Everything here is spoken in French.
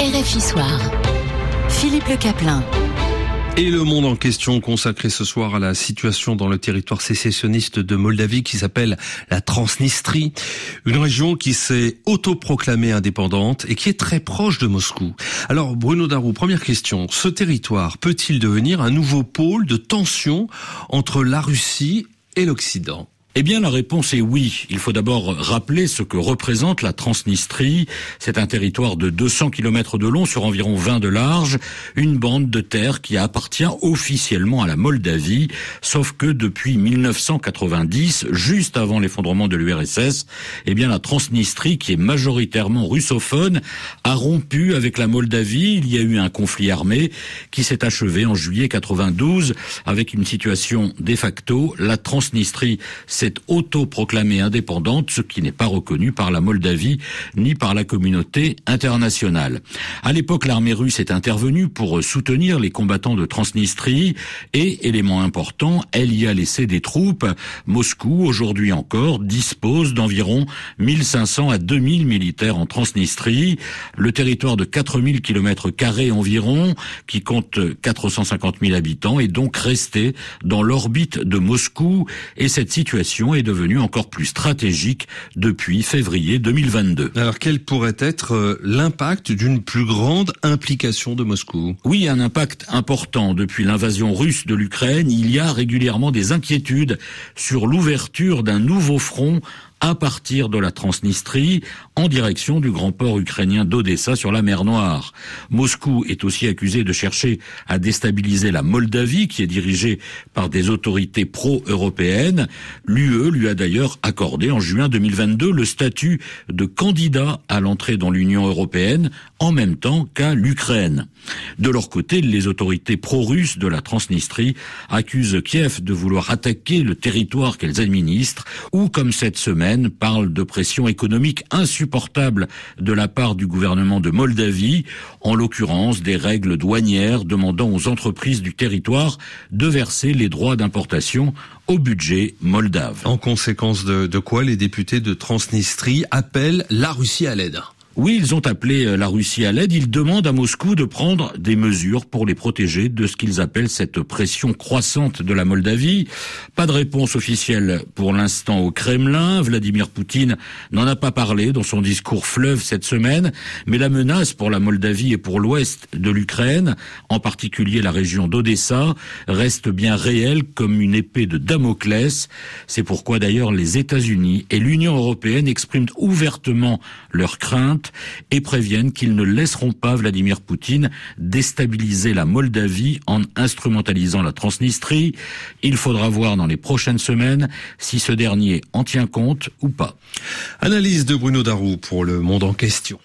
RFI Soir. Philippe Le Caplin. Et le monde en question consacré ce soir à la situation dans le territoire sécessionniste de Moldavie qui s'appelle la Transnistrie, une région qui s'est autoproclamée indépendante et qui est très proche de Moscou. Alors Bruno Darou, première question, ce territoire peut-il devenir un nouveau pôle de tension entre la Russie et l'Occident? Eh bien, la réponse est oui. Il faut d'abord rappeler ce que représente la Transnistrie. C'est un territoire de 200 km de long sur environ 20 de large, une bande de terre qui appartient officiellement à la Moldavie, sauf que depuis 1990, juste avant l'effondrement de l'URSS, eh bien, la Transnistrie, qui est majoritairement russophone, a rompu avec la Moldavie. Il y a eu un conflit armé qui s'est achevé en juillet 92 avec une situation de facto. La Transnistrie s'est autoproclamée indépendante, ce qui n'est pas reconnu par la Moldavie ni par la communauté internationale. À l'époque, l'armée russe est intervenue pour soutenir les combattants de Transnistrie et, élément important, elle y a laissé des troupes. Moscou, aujourd'hui encore, dispose d'environ 1500 à 2000 militaires en Transnistrie. Le territoire de 4000 km carrés environ, qui compte 450 000 habitants, est donc resté dans l'orbite de Moscou et cette situation est devenue encore plus stratégique depuis février 2022. Alors quel pourrait être euh, l'impact d'une plus grande implication de Moscou? Oui, un impact important. Depuis l'invasion russe de l'Ukraine, il y a régulièrement des inquiétudes sur l'ouverture d'un nouveau front à partir de la Transnistrie en direction du grand port ukrainien d'Odessa sur la mer Noire. Moscou est aussi accusé de chercher à déstabiliser la Moldavie qui est dirigée par des autorités pro-européennes. L'UE lui a d'ailleurs accordé en juin 2022 le statut de candidat à l'entrée dans l'Union européenne en même temps qu'à l'Ukraine. De leur côté, les autorités pro-russes de la Transnistrie accusent Kiev de vouloir attaquer le territoire qu'elles administrent ou comme cette semaine parle de pression économique insupportable de la part du gouvernement de Moldavie, en l'occurrence des règles douanières demandant aux entreprises du territoire de verser les droits d'importation au budget moldave. En conséquence de, de quoi les députés de Transnistrie appellent la Russie à l'aide oui, ils ont appelé euh, la Russie à l'aide. Ils demandent à Moscou de prendre des mesures pour les protéger de ce qu'ils appellent cette pression croissante de la Moldavie. Pas de réponse officielle pour l'instant au Kremlin. Vladimir Poutine n'en a pas parlé dans son discours fleuve cette semaine, mais la menace pour la Moldavie et pour l'ouest de l'Ukraine, en particulier la région d'Odessa, reste bien réelle comme une épée de Damoclès. C'est pourquoi d'ailleurs les États-Unis et l'Union européenne expriment ouvertement leurs et préviennent qu'ils ne laisseront pas Vladimir Poutine déstabiliser la Moldavie en instrumentalisant la Transnistrie. Il faudra voir dans les prochaines semaines si ce dernier en tient compte ou pas. Analyse de Bruno Darou pour le monde en question.